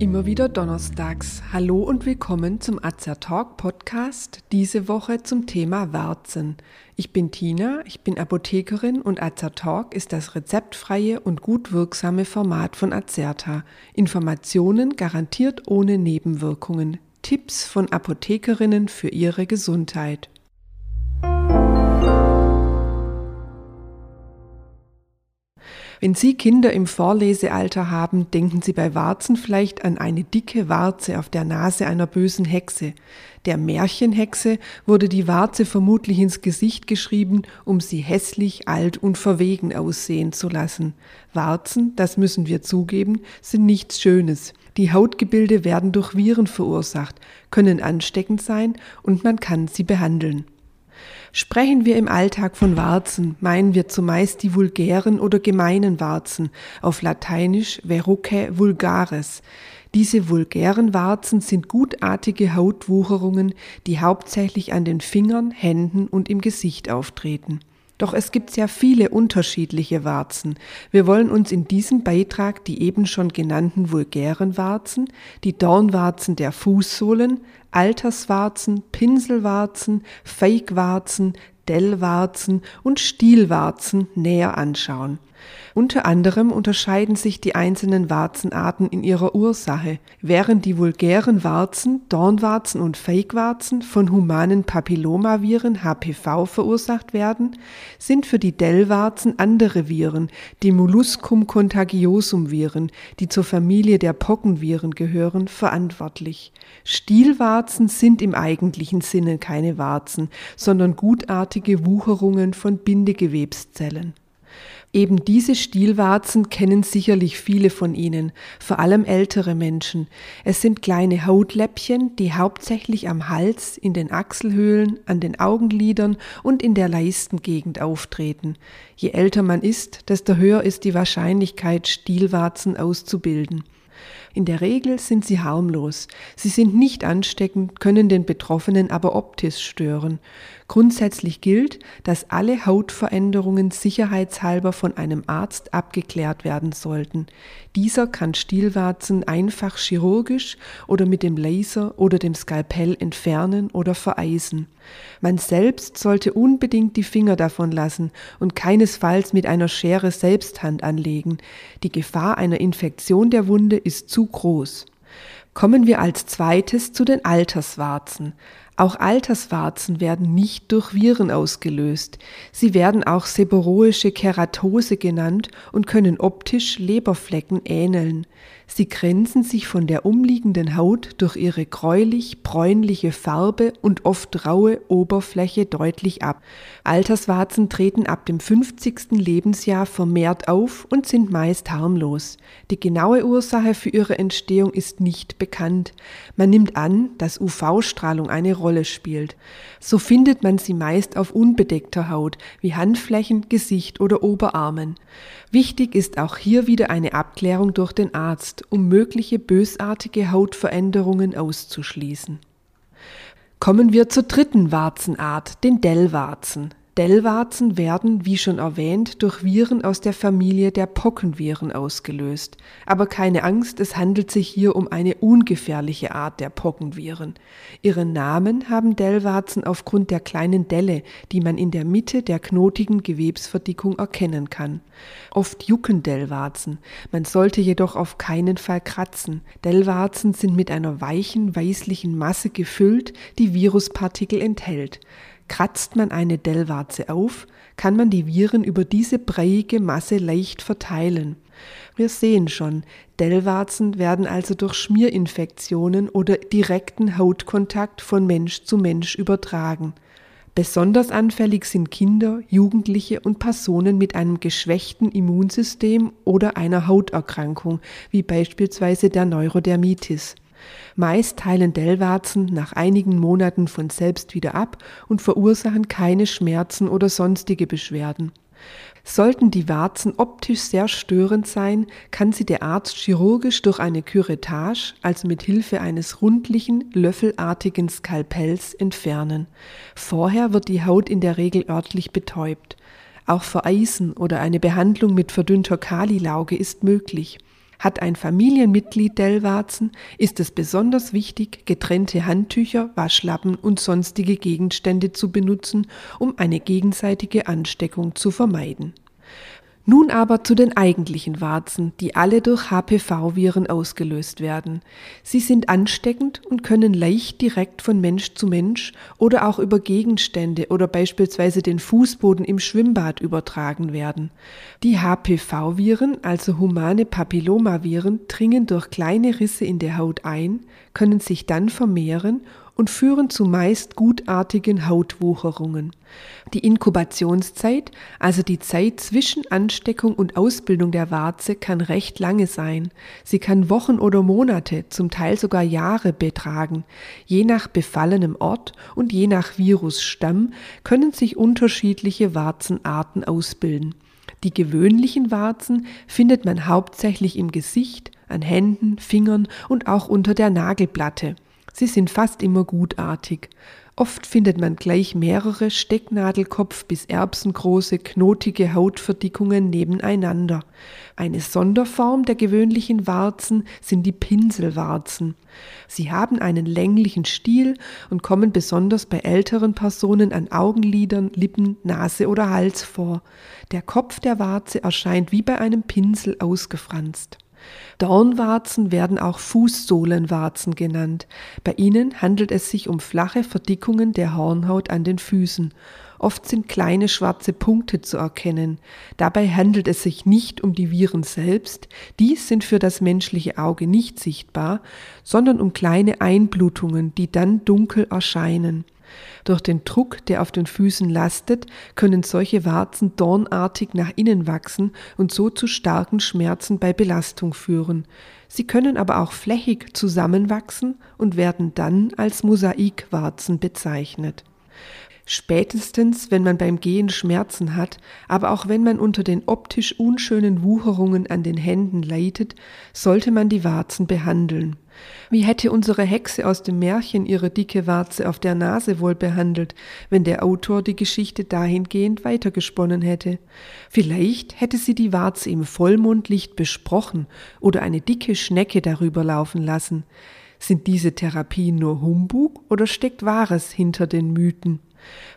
Immer wieder donnerstags. Hallo und willkommen zum Azer Talk Podcast. Diese Woche zum Thema Warzen. Ich bin Tina, ich bin Apothekerin und Azer Talk ist das rezeptfreie und gut wirksame Format von Azerta. Informationen garantiert ohne Nebenwirkungen. Tipps von Apothekerinnen für ihre Gesundheit. Wenn Sie Kinder im Vorlesealter haben, denken Sie bei Warzen vielleicht an eine dicke Warze auf der Nase einer bösen Hexe. Der Märchenhexe wurde die Warze vermutlich ins Gesicht geschrieben, um sie hässlich, alt und verwegen aussehen zu lassen. Warzen, das müssen wir zugeben, sind nichts Schönes. Die Hautgebilde werden durch Viren verursacht, können ansteckend sein und man kann sie behandeln. Sprechen wir im Alltag von Warzen, meinen wir zumeist die vulgären oder gemeinen Warzen, auf Lateinisch Verrucae vulgaris. Diese vulgären Warzen sind gutartige Hautwucherungen, die hauptsächlich an den Fingern, Händen und im Gesicht auftreten. Doch es gibt sehr viele unterschiedliche Warzen. Wir wollen uns in diesem Beitrag die eben schon genannten vulgären Warzen, die Dornwarzen der Fußsohlen, Alterswarzen, Pinselwarzen, Feigwarzen, Dellwarzen und Stielwarzen näher anschauen. Unter anderem unterscheiden sich die einzelnen Warzenarten in ihrer Ursache. Während die vulgären Warzen, Dornwarzen und Feigwarzen von humanen Papillomaviren HPV verursacht werden, sind für die Dellwarzen andere Viren, die Molluscum contagiosum Viren, die zur Familie der Pockenviren gehören, verantwortlich. Stielwarzen sind im eigentlichen Sinne keine Warzen, sondern gutartige Wucherungen von Bindegewebszellen. Eben diese Stielwarzen kennen sicherlich viele von Ihnen, vor allem ältere Menschen. Es sind kleine Hautläppchen, die hauptsächlich am Hals, in den Achselhöhlen, an den Augenlidern und in der Leistengegend auftreten. Je älter man ist, desto höher ist die Wahrscheinlichkeit, Stielwarzen auszubilden. In der Regel sind sie harmlos. Sie sind nicht ansteckend, können den Betroffenen aber optisch stören. Grundsätzlich gilt, dass alle Hautveränderungen sicherheitshalber von einem Arzt abgeklärt werden sollten. Dieser kann Stielwarzen einfach chirurgisch oder mit dem Laser oder dem Skalpell entfernen oder vereisen. Man selbst sollte unbedingt die Finger davon lassen und keinesfalls mit einer Schere Selbsthand anlegen. Die Gefahr einer Infektion der Wunde ist zu groß. Kommen wir als zweites zu den Alterswarzen. Auch Alterswarzen werden nicht durch Viren ausgelöst. Sie werden auch seboroische Keratose genannt und können optisch Leberflecken ähneln. Sie grenzen sich von der umliegenden Haut durch ihre gräulich-bräunliche Farbe und oft raue Oberfläche deutlich ab. Alterswarzen treten ab dem 50. Lebensjahr vermehrt auf und sind meist harmlos. Die genaue Ursache für ihre Entstehung ist nicht bekannt. Man nimmt an, dass UV-Strahlung eine Rolle spielt. So findet man sie meist auf unbedeckter Haut, wie Handflächen, Gesicht oder Oberarmen. Wichtig ist auch hier wieder eine Abklärung durch den Arzt, um mögliche bösartige Hautveränderungen auszuschließen. Kommen wir zur dritten Warzenart, den Dellwarzen. Dellwarzen werden, wie schon erwähnt, durch Viren aus der Familie der Pockenviren ausgelöst. Aber keine Angst, es handelt sich hier um eine ungefährliche Art der Pockenviren. Ihren Namen haben Dellwarzen aufgrund der kleinen Delle, die man in der Mitte der knotigen Gewebsverdickung erkennen kann. Oft jucken Dellwarzen. Man sollte jedoch auf keinen Fall kratzen. Dellwarzen sind mit einer weichen, weißlichen Masse gefüllt, die Viruspartikel enthält. Kratzt man eine Dellwarze auf, kann man die Viren über diese breiige Masse leicht verteilen. Wir sehen schon, Dellwarzen werden also durch Schmierinfektionen oder direkten Hautkontakt von Mensch zu Mensch übertragen. Besonders anfällig sind Kinder, Jugendliche und Personen mit einem geschwächten Immunsystem oder einer Hauterkrankung, wie beispielsweise der Neurodermitis. Meist teilen Dellwarzen nach einigen Monaten von selbst wieder ab und verursachen keine Schmerzen oder sonstige Beschwerden. Sollten die Warzen optisch sehr störend sein, kann sie der Arzt chirurgisch durch eine Curettage, also mit Hilfe eines rundlichen, löffelartigen Skalpells, entfernen. Vorher wird die Haut in der Regel örtlich betäubt. Auch Vereisen oder eine Behandlung mit verdünnter Kalilauge ist möglich. Hat ein Familienmitglied Dellwarzen, ist es besonders wichtig, getrennte Handtücher, Waschlappen und sonstige Gegenstände zu benutzen, um eine gegenseitige Ansteckung zu vermeiden. Nun aber zu den eigentlichen Warzen, die alle durch HPV-Viren ausgelöst werden. Sie sind ansteckend und können leicht direkt von Mensch zu Mensch oder auch über Gegenstände oder beispielsweise den Fußboden im Schwimmbad übertragen werden. Die HPV-Viren, also humane Papillomaviren, dringen durch kleine Risse in der Haut ein, können sich dann vermehren und führen zu meist gutartigen Hautwucherungen. Die Inkubationszeit, also die Zeit zwischen Ansteckung und Ausbildung der Warze, kann recht lange sein. Sie kann Wochen oder Monate, zum Teil sogar Jahre betragen. Je nach befallenem Ort und je nach Virusstamm können sich unterschiedliche Warzenarten ausbilden. Die gewöhnlichen Warzen findet man hauptsächlich im Gesicht, an Händen, Fingern und auch unter der Nagelplatte. Sie sind fast immer gutartig. Oft findet man gleich mehrere Stecknadelkopf bis erbsengroße, knotige Hautverdickungen nebeneinander. Eine Sonderform der gewöhnlichen Warzen sind die Pinselwarzen. Sie haben einen länglichen Stiel und kommen besonders bei älteren Personen an Augenlidern, Lippen, Nase oder Hals vor. Der Kopf der Warze erscheint wie bei einem Pinsel ausgefranst. Dornwarzen werden auch Fußsohlenwarzen genannt. Bei ihnen handelt es sich um flache Verdickungen der Hornhaut an den Füßen. Oft sind kleine schwarze Punkte zu erkennen. Dabei handelt es sich nicht um die Viren selbst, dies sind für das menschliche Auge nicht sichtbar, sondern um kleine Einblutungen, die dann dunkel erscheinen. Durch den Druck, der auf den Füßen lastet, können solche Warzen dornartig nach innen wachsen und so zu starken Schmerzen bei Belastung führen. Sie können aber auch flächig zusammenwachsen und werden dann als Mosaikwarzen bezeichnet. Spätestens, wenn man beim Gehen Schmerzen hat, aber auch wenn man unter den optisch unschönen Wucherungen an den Händen leidet, sollte man die Warzen behandeln. Wie hätte unsere Hexe aus dem Märchen ihre dicke Warze auf der Nase wohl behandelt, wenn der Autor die Geschichte dahingehend weitergesponnen hätte? Vielleicht hätte sie die Warze im Vollmondlicht besprochen oder eine dicke Schnecke darüber laufen lassen. Sind diese Therapien nur Humbug oder steckt Wahres hinter den Mythen?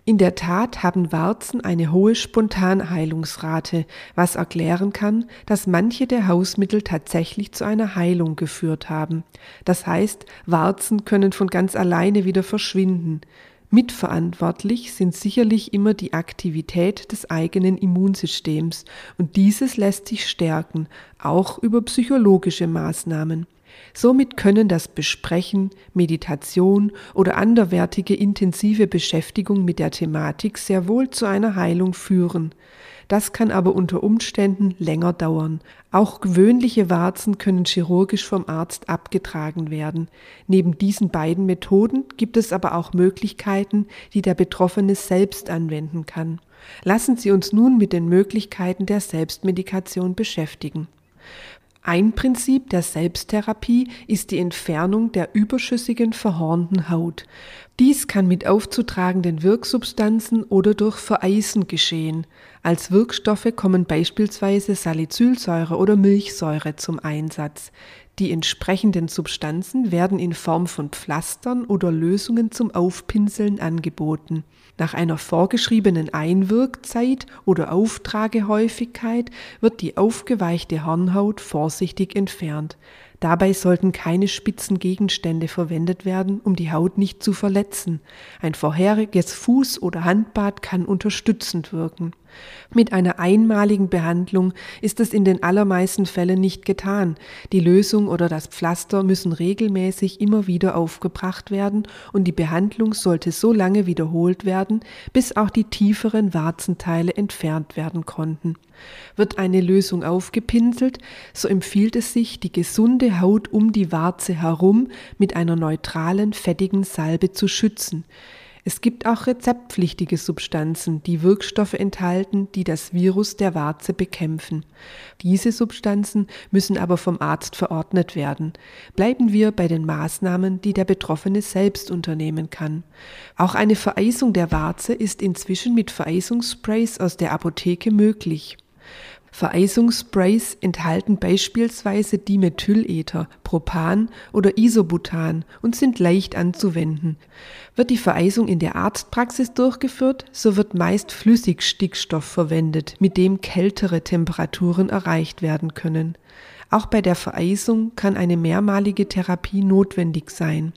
In der Tat haben Warzen eine hohe Spontanheilungsrate, was erklären kann, dass manche der Hausmittel tatsächlich zu einer Heilung geführt haben. Das heißt, Warzen können von ganz alleine wieder verschwinden. Mitverantwortlich sind sicherlich immer die Aktivität des eigenen Immunsystems, und dieses lässt sich stärken, auch über psychologische Maßnahmen. Somit können das Besprechen, Meditation oder anderwertige intensive Beschäftigung mit der Thematik sehr wohl zu einer Heilung führen. Das kann aber unter Umständen länger dauern. Auch gewöhnliche Warzen können chirurgisch vom Arzt abgetragen werden. Neben diesen beiden Methoden gibt es aber auch Möglichkeiten, die der Betroffene selbst anwenden kann. Lassen Sie uns nun mit den Möglichkeiten der Selbstmedikation beschäftigen. Ein Prinzip der Selbsttherapie ist die Entfernung der überschüssigen verhornten Haut. Dies kann mit aufzutragenden Wirksubstanzen oder durch Vereisen geschehen. Als Wirkstoffe kommen beispielsweise Salicylsäure oder Milchsäure zum Einsatz. Die entsprechenden Substanzen werden in Form von Pflastern oder Lösungen zum Aufpinseln angeboten. Nach einer vorgeschriebenen Einwirkzeit oder Auftragehäufigkeit wird die aufgeweichte Hornhaut vorsichtig entfernt. Dabei sollten keine spitzen Gegenstände verwendet werden, um die Haut nicht zu verletzen. Ein vorheriges Fuß- oder Handbad kann unterstützend wirken. Mit einer einmaligen Behandlung ist es in den allermeisten Fällen nicht getan. Die Lösung oder das Pflaster müssen regelmäßig immer wieder aufgebracht werden und die Behandlung sollte so lange wiederholt werden, bis auch die tieferen Warzenteile entfernt werden konnten. Wird eine Lösung aufgepinselt, so empfiehlt es sich, die gesunde Haut um die Warze herum mit einer neutralen, fettigen Salbe zu schützen. Es gibt auch rezeptpflichtige Substanzen, die Wirkstoffe enthalten, die das Virus der Warze bekämpfen. Diese Substanzen müssen aber vom Arzt verordnet werden. Bleiben wir bei den Maßnahmen, die der Betroffene selbst unternehmen kann. Auch eine Vereisung der Warze ist inzwischen mit Vereisungssprays aus der Apotheke möglich. Vereisungssprays enthalten beispielsweise Dimethylether, Propan oder Isobutan und sind leicht anzuwenden. Wird die Vereisung in der Arztpraxis durchgeführt, so wird meist Flüssigstickstoff verwendet, mit dem kältere Temperaturen erreicht werden können. Auch bei der Vereisung kann eine mehrmalige Therapie notwendig sein.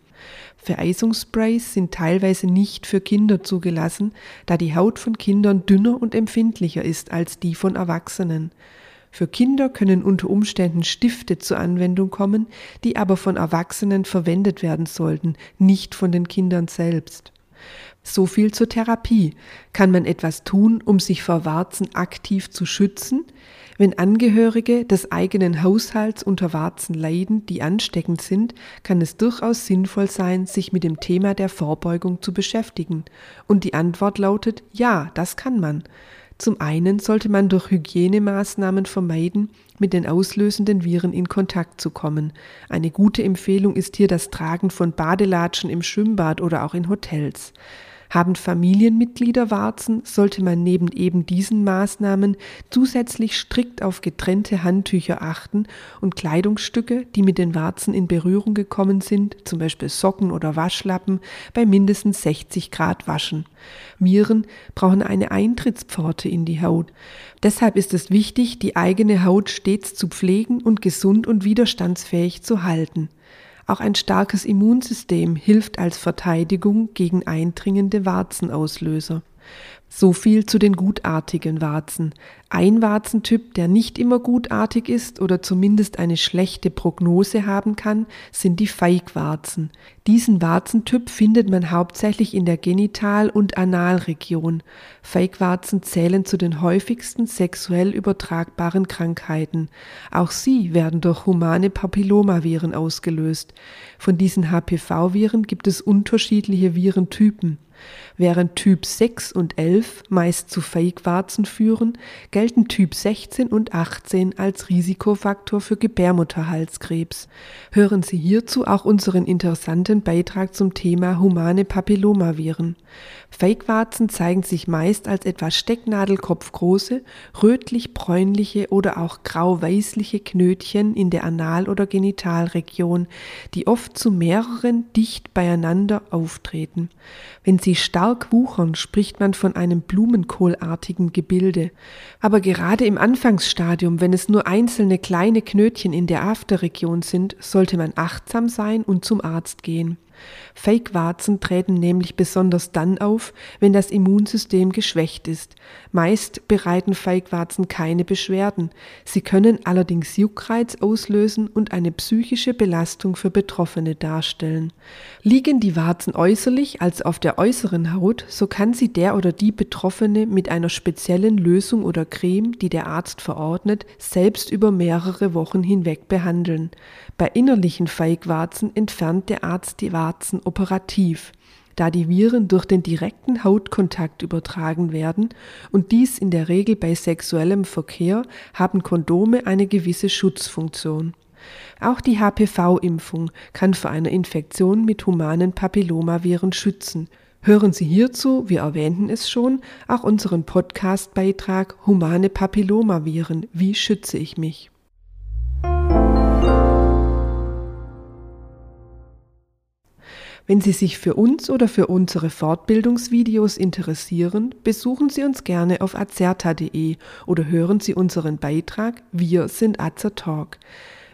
Vereisungssprays sind teilweise nicht für Kinder zugelassen, da die Haut von Kindern dünner und empfindlicher ist als die von Erwachsenen. Für Kinder können unter Umständen Stifte zur Anwendung kommen, die aber von Erwachsenen verwendet werden sollten, nicht von den Kindern selbst. So viel zur Therapie. Kann man etwas tun, um sich vor Warzen aktiv zu schützen? Wenn Angehörige des eigenen Haushalts unter Warzen leiden, die ansteckend sind, kann es durchaus sinnvoll sein, sich mit dem Thema der Vorbeugung zu beschäftigen. Und die Antwort lautet ja, das kann man. Zum einen sollte man durch Hygienemaßnahmen vermeiden, mit den auslösenden Viren in Kontakt zu kommen. Eine gute Empfehlung ist hier das Tragen von Badelatschen im Schwimmbad oder auch in Hotels. Haben Familienmitglieder Warzen, sollte man neben eben diesen Maßnahmen zusätzlich strikt auf getrennte Handtücher achten und Kleidungsstücke, die mit den Warzen in Berührung gekommen sind, zum Beispiel Socken oder Waschlappen, bei mindestens 60 Grad waschen. Viren brauchen eine Eintrittspforte in die Haut. Deshalb ist es wichtig, die eigene Haut stets zu pflegen und gesund und widerstandsfähig zu halten. Auch ein starkes Immunsystem hilft als Verteidigung gegen eindringende Warzenauslöser. So viel zu den gutartigen Warzen. Ein Warzentyp, der nicht immer gutartig ist oder zumindest eine schlechte Prognose haben kann, sind die Feigwarzen. Diesen Warzentyp findet man hauptsächlich in der Genital- und Analregion. Feigwarzen zählen zu den häufigsten sexuell übertragbaren Krankheiten. Auch sie werden durch humane Papillomaviren ausgelöst. Von diesen HPV-Viren gibt es unterschiedliche Virentypen. Während Typ 6 und 11 meist zu Feigwarzen führen, gelten Typ 16 und 18 als Risikofaktor für Gebärmutterhalskrebs. Hören Sie hierzu auch unseren interessanten Beitrag zum Thema humane Papillomaviren. Feigwarzen zeigen sich meist als etwas stecknadelkopfgroße, rötlich-bräunliche oder auch grau-weißliche Knötchen in der Anal- oder Genitalregion, die oft zu mehreren dicht beieinander auftreten. Wenn sie stark wuchern, spricht man von einem blumenkohlartigen Gebilde. Aber gerade im Anfangsstadium, wenn es nur einzelne kleine Knötchen in der Afterregion sind, sollte man achtsam sein und zum Arzt gehen. Fake-Warzen treten nämlich besonders dann auf, wenn das Immunsystem geschwächt ist. Meist bereiten Feigwarzen keine Beschwerden. Sie können allerdings Juckreiz auslösen und eine psychische Belastung für Betroffene darstellen. Liegen die Warzen äußerlich als auf der äußeren Haut, so kann sie der oder die Betroffene mit einer speziellen Lösung oder Creme, die der Arzt verordnet, selbst über mehrere Wochen hinweg behandeln. Bei innerlichen Feigwarzen entfernt der Arzt die Warzen operativ da die Viren durch den direkten Hautkontakt übertragen werden und dies in der Regel bei sexuellem Verkehr, haben Kondome eine gewisse Schutzfunktion. Auch die HPV-Impfung kann vor einer Infektion mit humanen Papillomaviren schützen. Hören Sie hierzu, wir erwähnten es schon, auch unseren Podcast-Beitrag Humane Papillomaviren. Wie schütze ich mich? Wenn Sie sich für uns oder für unsere Fortbildungsvideos interessieren, besuchen Sie uns gerne auf azerta.de oder hören Sie unseren Beitrag Wir sind Azertalk.